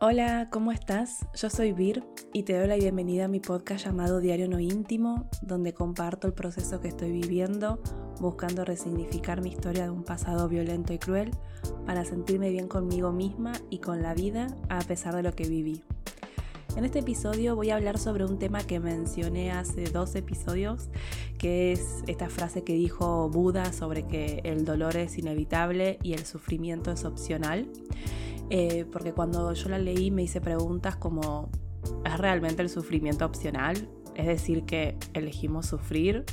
Hola, ¿cómo estás? Yo soy Vir y te doy la bienvenida a mi podcast llamado Diario No Íntimo, donde comparto el proceso que estoy viviendo, buscando resignificar mi historia de un pasado violento y cruel para sentirme bien conmigo misma y con la vida a pesar de lo que viví. En este episodio voy a hablar sobre un tema que mencioné hace dos episodios, que es esta frase que dijo Buda sobre que el dolor es inevitable y el sufrimiento es opcional. Eh, porque cuando yo la leí me hice preguntas como, ¿es realmente el sufrimiento opcional? Es decir, que elegimos sufrir.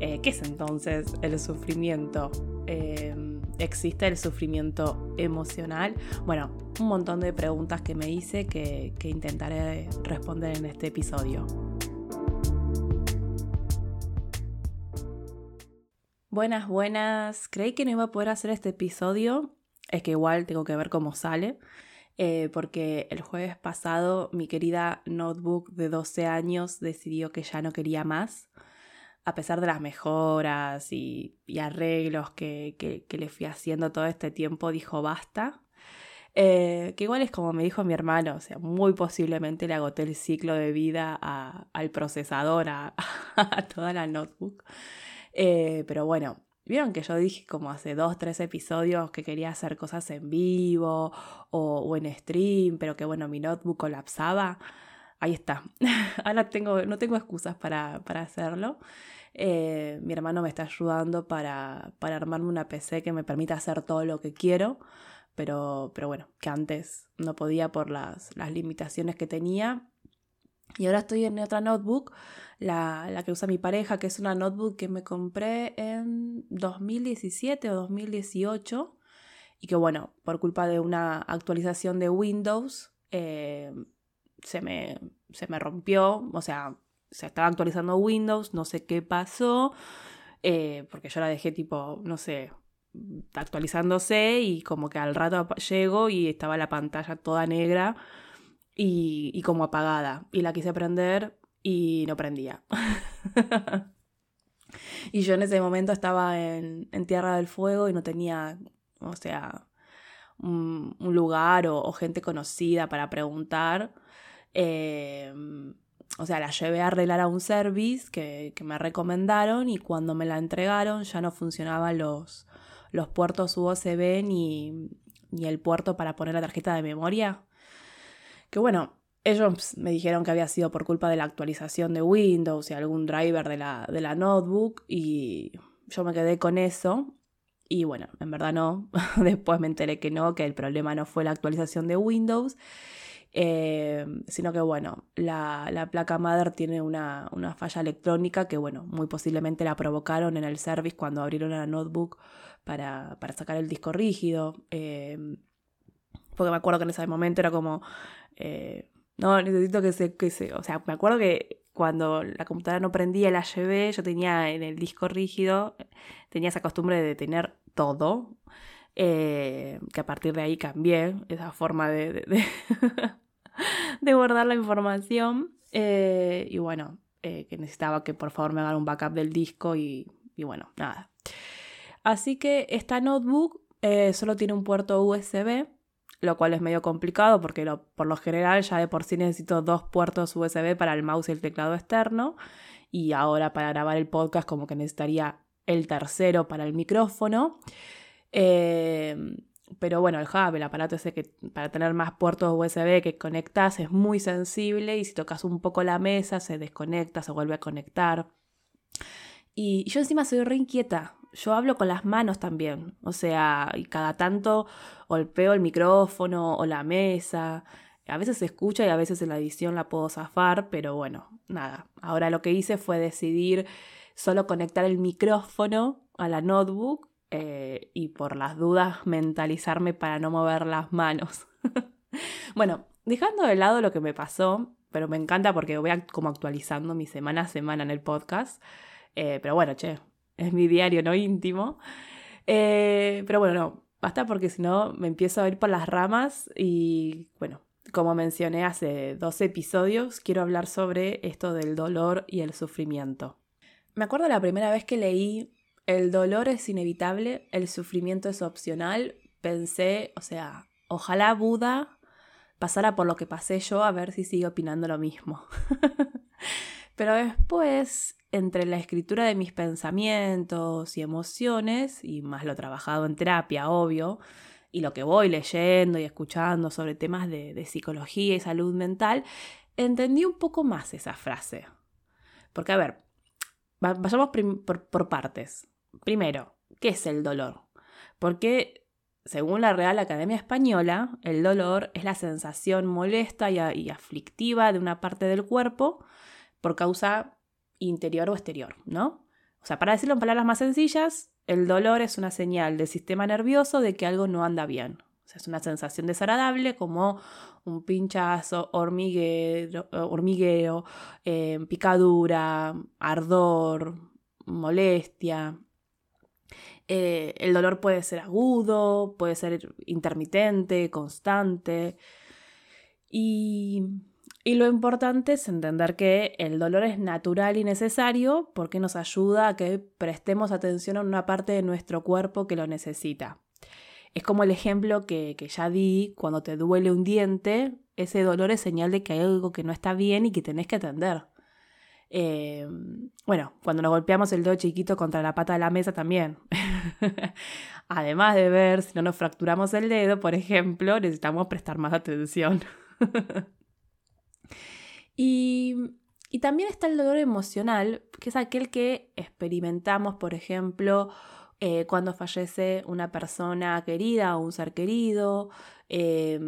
Eh, ¿Qué es entonces el sufrimiento? Eh, ¿Existe el sufrimiento emocional? Bueno, un montón de preguntas que me hice que, que intentaré responder en este episodio. Buenas, buenas. Creí que no iba a poder hacer este episodio es que igual tengo que ver cómo sale, eh, porque el jueves pasado mi querida notebook de 12 años decidió que ya no quería más, a pesar de las mejoras y, arreglos que, le fui haciendo todo este tiempo, dijo basta. Eh, que igual es como me dijo mi hermano, o sea, muy posiblemente le agoté el ciclo de vida al procesador, a, toda la notebook. Eh, pero bueno, Vieron que yo dije como hace dos, tres episodios que quería hacer cosas en vivo o, en stream, pero que bueno, mi notebook colapsaba. Ahí está. Ahora tengo, no tengo excusas para, hacerlo. Eh, mi hermano me está ayudando para, para armarme una PC que me permita hacer todo lo que quiero, pero, pero bueno, que antes no podía por las, las limitaciones que tenía. Y ahora estoy en otra notebook la, que usa mi pareja, que es una notebook que me compré en 2017 o 2018 y que bueno, por culpa de una actualización de Windows eh, se, me, se me rompió, o sea, se estaba actualizando Windows, no sé qué pasó, eh, porque yo la dejé tipo, no sé, actualizándose y como que al rato llego y estaba la pantalla toda negra y, como apagada. Y la quise prender y no prendía. y yo en ese momento estaba en, Tierra del Fuego y no tenía, o sea, un, lugar o, gente conocida para preguntar. Em, o sea, la llevé a arreglar a un service que, me recomendaron y cuando me la entregaron ya no funcionaban los, los puertos USB ni, ni el puerto para poner la tarjeta de memoria. Que bueno, ellos me dijeron que había sido por culpa de la actualización de Windows y algún driver de la, de la notebook y yo me quedé con eso. Y bueno, en verdad no. Después me enteré que no, que el problema no fue la actualización de Windows, eh, sino que bueno, la, placa madre tiene una, falla electrónica que bueno, muy posiblemente la provocaron en el service cuando abrieron la notebook para, sacar el disco rígido. Eh, porque me acuerdo que en ese momento era como... Eh, no, necesito que se, que se, o sea, me acuerdo que cuando la computadora no prendía la llevé, yo tenía en el disco rígido, tenía esa costumbre de tener todo, eh, que a partir de ahí cambié esa forma de, de, guardar la información. Eh, y bueno, que necesitaba que por favor me hagan un backup del disco y, y bueno, nada. Así que esta notebook solo tiene un puerto USB lo cual es medio complicado porque por lo general ya de por sí necesito dos puertos USB para el mouse y el teclado externo y ahora para grabar el podcast como que necesitaría el tercero para el micrófono. Em, pero bueno, el hub, el aparato ese que para tener más puertos USB que conectas es muy sensible y si tocas un poco la mesa se desconecta, se vuelve a conectar. Y yo encima soy re inquieta, yo hablo con las manos también, o sea, y cada tanto golpeo el micrófono o la mesa. A veces se escucha y a veces en la edición la puedo zafar, pero bueno, nada. Ahora lo que hice fue decidir solo conectar el micrófono a la notebook eh, y por las dudas mentalizarme para no mover las manos. bueno, dejando de lado lo que me pasó, pero me encanta porque voy como actualizando mi semana a semana en el podcast. Eh, pero bueno, che, es mi diario no íntimo. Eh, pero bueno, no, basta porque si no me empiezo a ir por las ramas y bueno, como mencioné hace dos episodios, quiero hablar sobre esto del dolor y el sufrimiento. Me acuerdo la primera vez que leí El dolor es inevitable, el sufrimiento es opcional, pensé, o sea, ojalá Buda pasara por lo que pasé yo a ver si sigue opinando lo mismo. Pero después, entre la escritura de mis pensamientos y emociones, y más lo trabajado en terapia, obvio, y lo que voy leyendo y escuchando sobre temas de, psicología y salud mental, entendí un poco más esa frase. Porque, a ver, vayamos por, partes. Primero, ¿qué es el dolor? Porque según la Real Academia Española, el dolor es la sensación molesta y, aflictiva de una parte del cuerpo por causa interior o exterior, ¿no? O sea, para decirlo en palabras más sencillas, el dolor es una señal del sistema nervioso de que algo no anda bien. O sea, es una sensación desagradable como un pinchazo, hormiguero, hormigueo, eh, picadura, ardor, molestia, eh, el dolor puede ser agudo, puede ser intermitente, constante. Y, y, lo importante es entender que el dolor es natural y necesario porque nos ayuda a que prestemos atención a una parte de nuestro cuerpo que lo necesita. Es como el ejemplo que, que ya di, cuando te duele un diente, ese dolor es señal de que hay algo que no está bien y que tenés que atender. Eh, bueno, cuando nos golpeamos el dedo chiquito contra la pata de la mesa también. Además de ver si no nos fracturamos el dedo, por ejemplo, necesitamos prestar más atención. y, también está el dolor emocional, que es aquel que experimentamos, por ejemplo, eh, cuando fallece una persona querida o un ser querido. Eh,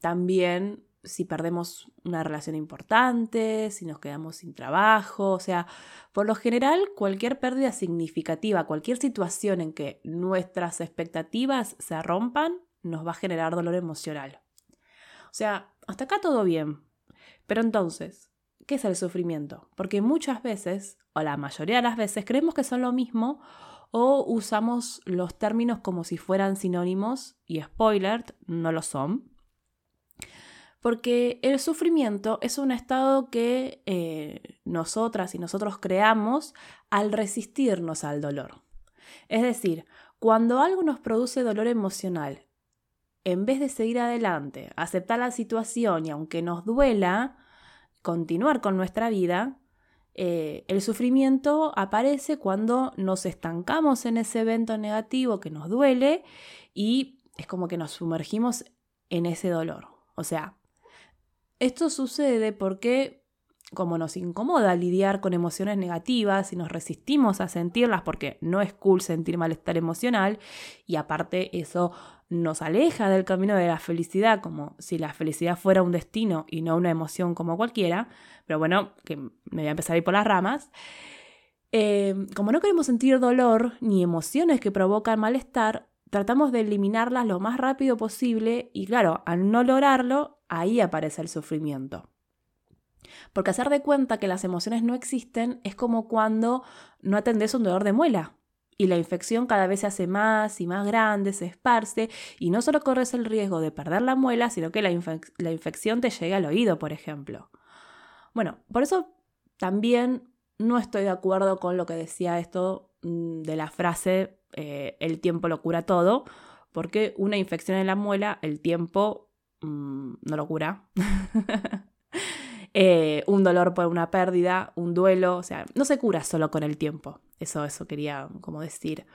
también si perdemos una relación importante, si nos quedamos sin trabajo, o sea, por lo general cualquier pérdida significativa, cualquier situación en que nuestras expectativas se rompan, nos va a generar dolor emocional. O sea, hasta acá todo bien. Pero entonces, ¿qué es el sufrimiento? Porque muchas veces, o la mayoría de las veces, creemos que son lo mismo o usamos los términos como si fueran sinónimos y spoiler, no lo son porque el sufrimiento es un estado que eh, nosotras y nosotros creamos al resistirnos al dolor. Es decir, cuando algo nos produce dolor emocional, en vez de seguir adelante, aceptar la situación y aunque nos duela, continuar con nuestra vida, eh, el sufrimiento aparece cuando nos estancamos en ese evento negativo que nos duele y es como que nos sumergimos en ese dolor. O sea, esto sucede porque como nos incomoda lidiar con emociones negativas y nos resistimos a sentirlas porque no es cool sentir malestar emocional y aparte eso nos aleja del camino de la felicidad como si la felicidad fuera un destino y no una emoción como cualquiera, pero bueno, que me voy a empezar a ir por las ramas. Eh, como no queremos sentir dolor ni emociones que provocan malestar, tratamos de eliminarlas lo más rápido posible y claro, al no lograrlo, ahí aparece el sufrimiento. Porque hacer de cuenta que las emociones no existen es como cuando no atendes un dolor de muela y la infección cada vez se hace más y más grande, se esparce y no solo corres el riesgo de perder la muela, sino que la, infección te llegue al oído, por ejemplo. Bueno, por eso también no estoy de acuerdo con lo que decía esto mm, de la frase eh, el tiempo lo cura todo, porque una infección en la muela, el tiempo Mm, no lo cura. Eh, un dolor por una pérdida, un duelo, o sea, no se cura solo con el tiempo. Eso, eso quería como decir.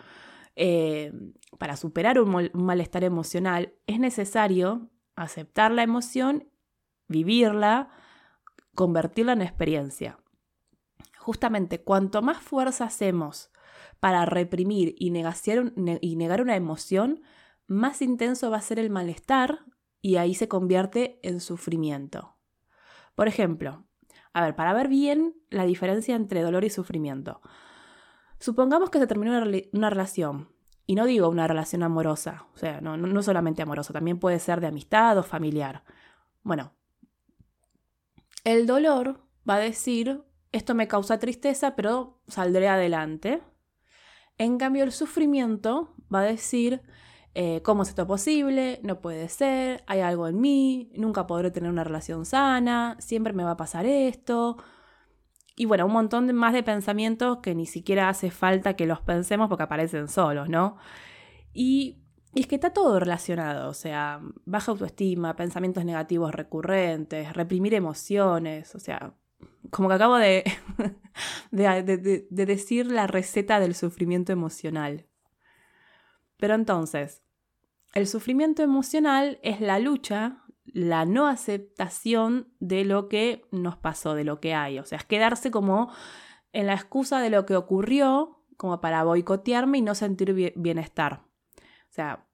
Eh, para superar un, malestar emocional es necesario aceptar la emoción, vivirla, convertirla en experiencia. Justamente, cuanto más fuerza hacemos para reprimir y, y negar una emoción, más intenso va a ser el malestar y ahí se convierte en sufrimiento. Por ejemplo, a ver, para ver bien la diferencia entre dolor y sufrimiento. Supongamos que se terminó una, relación, y no digo una relación amorosa, o sea, no, no solamente amorosa, también puede ser de amistad o familiar. Bueno, el dolor va a decir, esto me causa tristeza, pero saldré adelante. En cambio, el sufrimiento va a decir, eh, ¿Cómo es esto posible? No puede ser, hay algo en mí, nunca podré tener una relación sana, siempre me va a pasar esto. Y bueno, un montón más de pensamientos que ni siquiera hace falta que los pensemos porque aparecen solos, ¿no? Y Y es que está todo relacionado, o sea, baja autoestima, pensamientos negativos recurrentes, reprimir emociones, o sea, como que acabo de, de, decir la receta del sufrimiento emocional. Pero entonces, el sufrimiento emocional es la lucha, la no aceptación de lo que nos pasó, de lo que hay. O sea, es quedarse como en la excusa de lo que ocurrió, como para boicotearme y no sentir bienestar. O sea,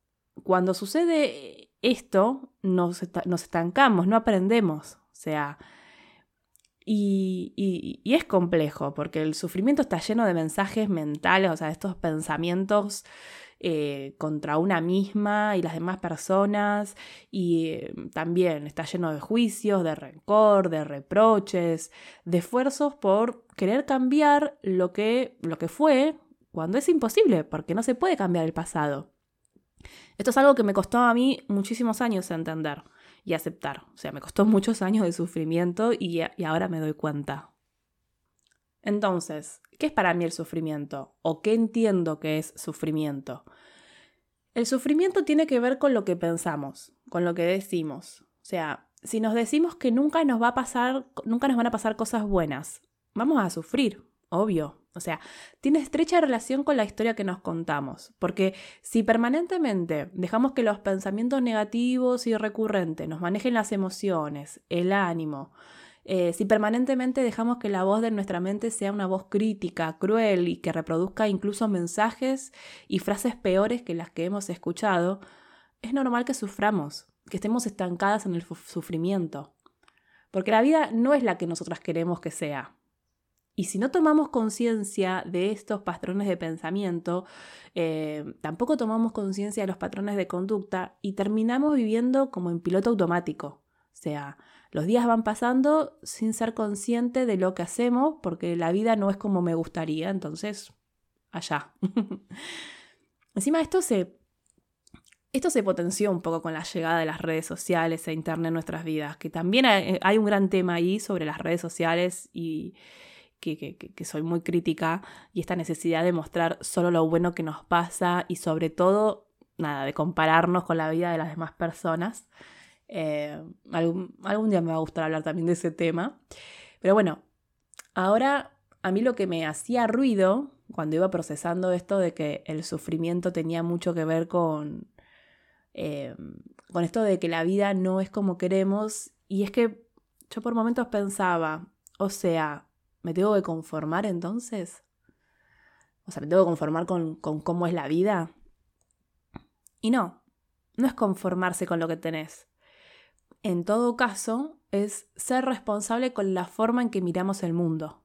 cuando sucede esto, nos, estancamos, no aprendemos. O sea, y, es complejo, porque el sufrimiento está lleno de mensajes mentales, o sea, estos pensamientos eh, contra una misma y las demás personas, y eh, también está lleno de juicios, de rencor, de reproches, de esfuerzos por querer cambiar lo que, lo que fue, cuando es imposible, porque no se puede cambiar el pasado. Esto es algo que me costó a mí muchísimos años entender y aceptar. O sea, me costó muchos años de sufrimiento y, y ahora me doy cuenta. Entonces, ¿qué es para mí el sufrimiento? ¿O qué entiendo que es sufrimiento? El sufrimiento tiene que ver con lo que pensamos, con lo que decimos. O sea, si nos decimos que nunca nos va a pasar, nunca nos van a pasar cosas buenas, vamos a sufrir, obvio. O sea, tiene estrecha relación con la historia que nos contamos, porque si permanentemente dejamos que los pensamientos negativos y recurrentes nos manejen las emociones, el ánimo, eh, si permanentemente dejamos que la voz de nuestra mente sea una voz crítica, cruel y que reproduzca incluso mensajes y frases peores que las que hemos escuchado, es normal que suframos, que estemos estancadas en el sufrimiento. Porque la vida no es la que nosotras queremos que sea. Y si no tomamos conciencia de estos patrones de pensamiento, eh, tampoco tomamos conciencia de los patrones de conducta y terminamos viviendo como en piloto automático. O sea, los días van pasando sin ser consciente de lo que hacemos porque la vida no es como me gustaría, entonces, allá. Encima esto se, esto se potenció un poco con la llegada de las redes sociales e Internet en nuestras vidas, que también hay un gran tema ahí sobre las redes sociales y que, soy muy crítica y esta necesidad de mostrar solo lo bueno que nos pasa y sobre todo, nada, de compararnos con la vida de las demás personas. Eh, algún, algún día me va a gustar hablar también de ese tema. Pero bueno, ahora a mí lo que me hacía ruido cuando iba procesando esto de que el sufrimiento tenía mucho que ver con, eh, con esto de que la vida no es como queremos, y es que yo por momentos pensaba, o sea, ¿Me tengo que conformar entonces? O sea, ¿me tengo que conformar con, cómo es la vida? Y no, no es conformarse con lo que tenés. En todo caso, es ser responsable con la forma en que miramos el mundo.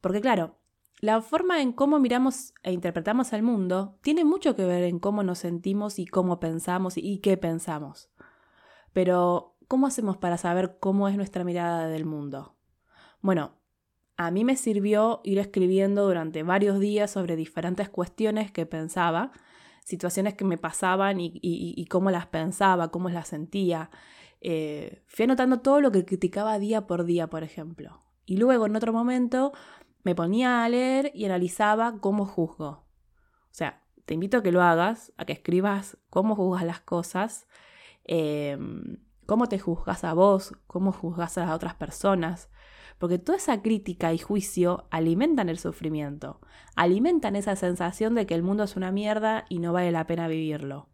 Porque claro, la forma en cómo miramos e interpretamos el mundo tiene mucho que ver en cómo nos sentimos y cómo pensamos y qué pensamos. Pero, ¿cómo hacemos para saber cómo es nuestra mirada del mundo? Bueno, a mí me sirvió ir escribiendo durante varios días sobre diferentes cuestiones que pensaba, situaciones que me pasaban y, cómo las pensaba, cómo las sentía. Eh, fui anotando todo lo que criticaba día por día, por ejemplo. Y luego, en otro momento, me ponía a leer y analizaba cómo juzgo. O sea, te invito a que lo hagas, a que escribas cómo juzgas las cosas, em, cómo te juzgas a vos, cómo juzgas a las otras personas, porque toda esa crítica y juicio alimentan el sufrimiento, alimentan esa sensación de que el mundo es una mierda y no vale la pena vivirlo.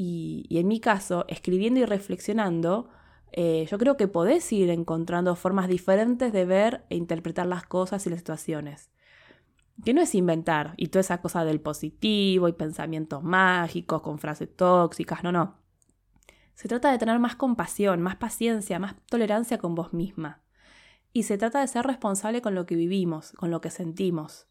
Y, en mi caso, escribiendo y reflexionando, eh, yo creo que podés ir encontrando formas diferentes de ver e interpretar las cosas y las situaciones. Que no es inventar y toda esa cosa del positivo y pensamientos mágicos con frases tóxicas, no, no. Se trata de tener más compasión, más paciencia, más tolerancia con vos misma. Y se trata de ser responsable con lo que vivimos, con lo que sentimos.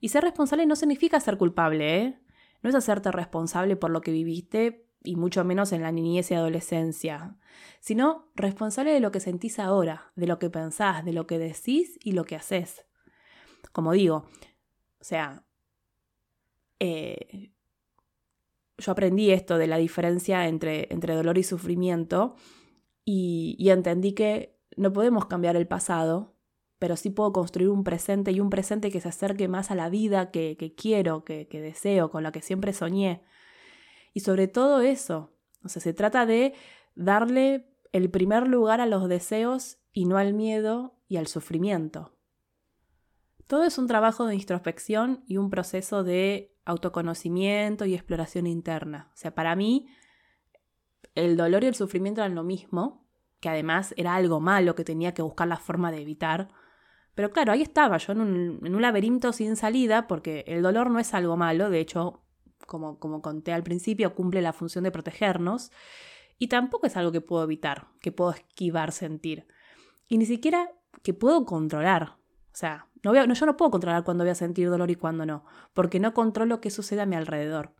Y ser responsable no significa ser culpable, ¿eh? No es hacerte responsable por lo que viviste, y mucho menos en la niñez y adolescencia, sino responsable de lo que sentís ahora, de lo que pensás, de lo que decís y lo que haces. Como digo, o sea, eh, yo aprendí esto de la diferencia entre, entre dolor y sufrimiento y entendí que no podemos cambiar el pasado, pero sí puedo construir un presente y un presente que se acerque más a la vida que, quiero, que, deseo, con la que siempre soñé. Y sobre todo eso, o sea, se trata de darle el primer lugar a los deseos y no al miedo y al sufrimiento. Todo es un trabajo de introspección y un proceso de autoconocimiento y exploración interna. O sea, para mí el dolor y el sufrimiento eran lo mismo, que además era algo malo que tenía que buscar la forma de evitar. Pero claro, ahí estaba yo en un, laberinto sin salida, porque el dolor no es algo malo, de hecho, como, como conté al principio, cumple la función de protegernos, y tampoco es algo que puedo evitar, que puedo esquivar sentir, y ni siquiera que puedo controlar. O sea, no, no yo no puedo controlar cuándo voy a sentir dolor y cuándo no, porque no controlo qué sucede a mi alrededor.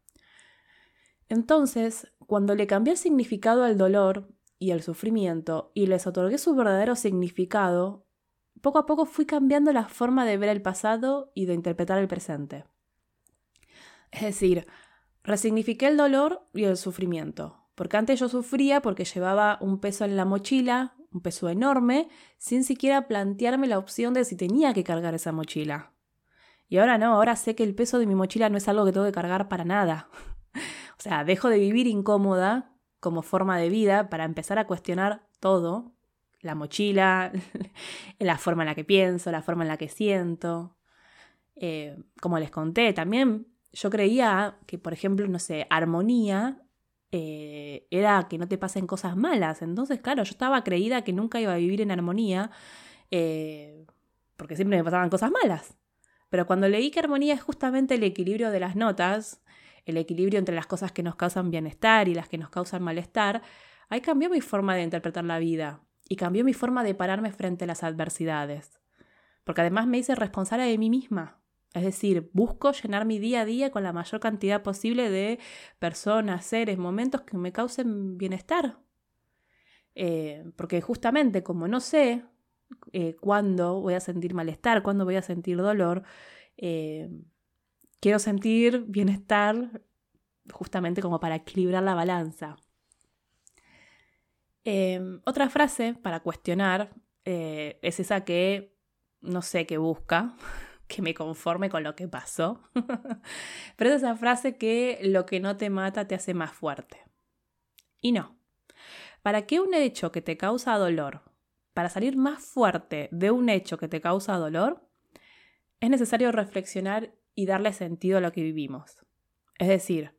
Entonces, cuando le cambié el significado al dolor y al sufrimiento y les otorgué su verdadero significado, poco a poco fui cambiando la forma de ver el pasado y de interpretar el presente. Es decir, resignifiqué el dolor y el sufrimiento, porque antes yo sufría porque llevaba un peso en la mochila, un peso enorme, sin siquiera plantearme la opción de si tenía que cargar esa mochila. Y ahora no, ahora sé que el peso de mi mochila no es algo que tengo que cargar para nada. O sea, dejo de vivir incómoda como forma de vida para empezar a cuestionar todo, la mochila, la forma en la que pienso, la forma en la que siento. Eh, como les conté, también yo creía que, por ejemplo, no sé, armonía eh, era que no te pasen cosas malas. Entonces, claro, yo estaba creída que nunca iba a vivir en armonía eh, porque siempre me pasaban cosas malas. Pero cuando leí que armonía es justamente el equilibrio de las notas, el equilibrio entre las cosas que nos causan bienestar y las que nos causan malestar, ahí cambió mi forma de interpretar la vida y cambió mi forma de pararme frente a las adversidades. Porque además me hice responsable de mí misma. Es decir, busco llenar mi día a día con la mayor cantidad posible de personas, seres, momentos que me causen bienestar. Eh, porque justamente como no sé eh, cuándo voy a sentir malestar, cuándo voy a sentir dolor, eh, quiero sentir bienestar justamente como para equilibrar la balanza. Em, otra frase para cuestionar eh, es esa que no sé qué busca, que me conforme con lo que pasó. Pero es esa frase que lo que no te mata te hace más fuerte. Y no. Para que un hecho que te causa dolor, para salir más fuerte de un hecho que te causa dolor, es necesario reflexionar y darle sentido a lo que vivimos. Es decir,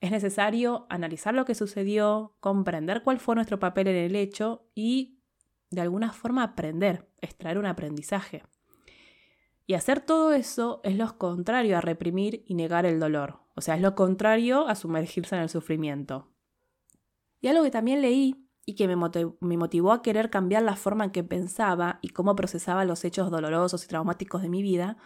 es necesario analizar lo que sucedió, comprender cuál fue nuestro papel en el hecho y, de alguna forma, aprender, extraer un aprendizaje. Y hacer todo eso es lo contrario a reprimir y negar el dolor. O sea, es lo contrario a sumergirse en el sufrimiento. Y algo que también leí y que me, motivó a querer cambiar la forma en que pensaba y cómo procesaba los hechos dolorosos y traumáticos de mi vida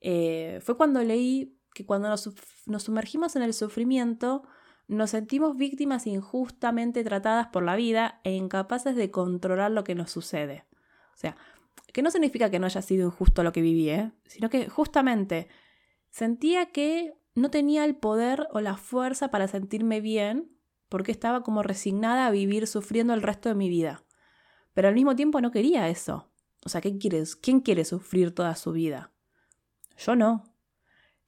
eh, fue cuando leí que cuando nos, sumergimos en el sufrimiento, nos sentimos víctimas injustamente tratadas por la vida e incapaces de controlar lo que nos sucede. O sea, que no significa que no haya sido injusto lo que viví, ¿eh? sino que justamente sentía que no tenía el poder o la fuerza para sentirme bien porque estaba como resignada a vivir sufriendo el resto de mi vida. Pero al mismo tiempo no quería eso. O sea, ¿qué quieres? ¿quién quiere sufrir toda su vida? Yo no.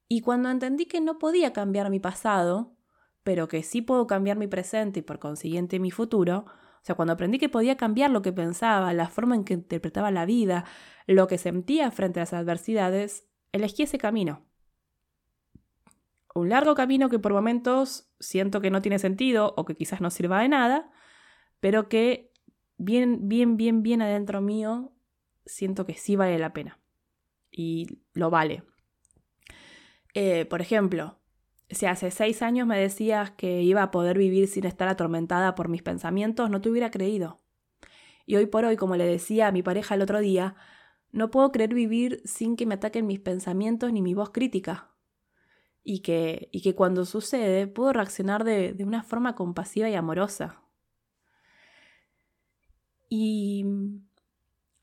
Y cuando entendí que no podía cambiar mi pasado, pero que sí puedo cambiar mi presente y por consiguiente mi futuro, o sea, cuando aprendí que podía cambiar lo que pensaba, la forma en que interpretaba la vida, lo que sentía frente a las adversidades, elegí ese camino. Un largo camino que por momentos siento que no tiene sentido o que quizás no sirva de nada, pero que bien, bien, bien, bien adentro mío siento que sí vale la pena y lo vale. Eh, por ejemplo, si hace seis años me decías que iba a poder vivir sin estar atormentada por mis pensamientos, no te hubiera creído. Y hoy por hoy, como le decía a mi pareja el otro día, no puedo creer vivir sin que me ataquen mis pensamientos ni mi voz crítica. Y que, y que cuando sucede puedo reaccionar de, de una forma compasiva y amorosa. Y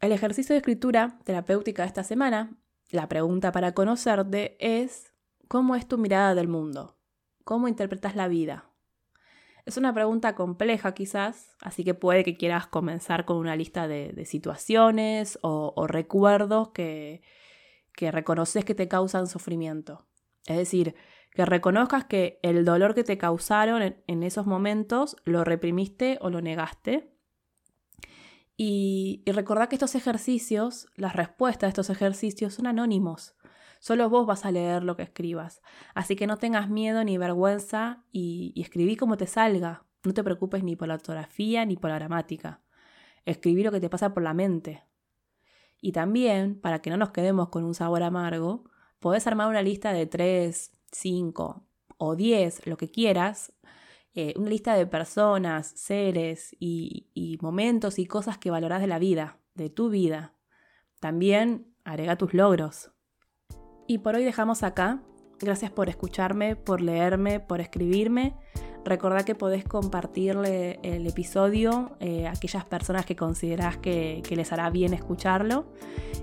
el ejercicio de escritura terapéutica de esta semana la pregunta para conocerte es, ¿cómo es tu mirada del mundo? ¿Cómo interpretas la vida? Es una pregunta compleja quizás, así que puede que quieras comenzar con una lista de, situaciones o, recuerdos que, que reconoces que te causan sufrimiento. Es decir, Que reconozcas que el dolor que te causaron en, esos momentos lo reprimiste o lo negaste. Y, y recordá que estos ejercicios, las respuestas a estos ejercicios son anónimos. Solo vos vas a leer lo que escribas. Así que no tengas miedo ni vergüenza y, escribí como te salga. No te preocupes ni por la ortografía ni por la gramática. Escribí lo que te pasa por la mente. Y también, para que no nos quedemos con un sabor amargo, podés armar una lista de 3, 5 o 10, lo que quieras, eh, una lista de personas, seres y, y momentos y cosas que valorás de la vida, de tu vida. También agrega tus logros. Y por hoy dejamos acá. Gracias por escucharme, por leerme, por escribirme. Recordá que podés compartirle el episodio eh, a aquellas personas que considerás que, les hará bien escucharlo.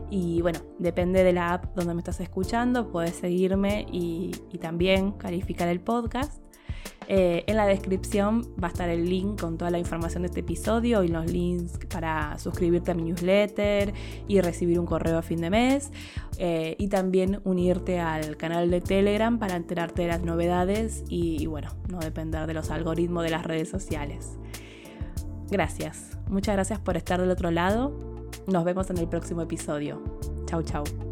Y bueno, depende de la app donde me estás escuchando, podés seguirme y también calificar el podcast. Eh, en la descripción va a estar el link con toda la información de este episodio y los links para suscribirte a mi newsletter y recibir un correo a fin de mes. Eh, y también unirte al canal de Telegram para enterarte de las novedades y, y bueno, no depender de los algoritmos de las redes sociales. Gracias, muchas gracias por estar del otro lado. Nos vemos en el próximo episodio. Chau, chau.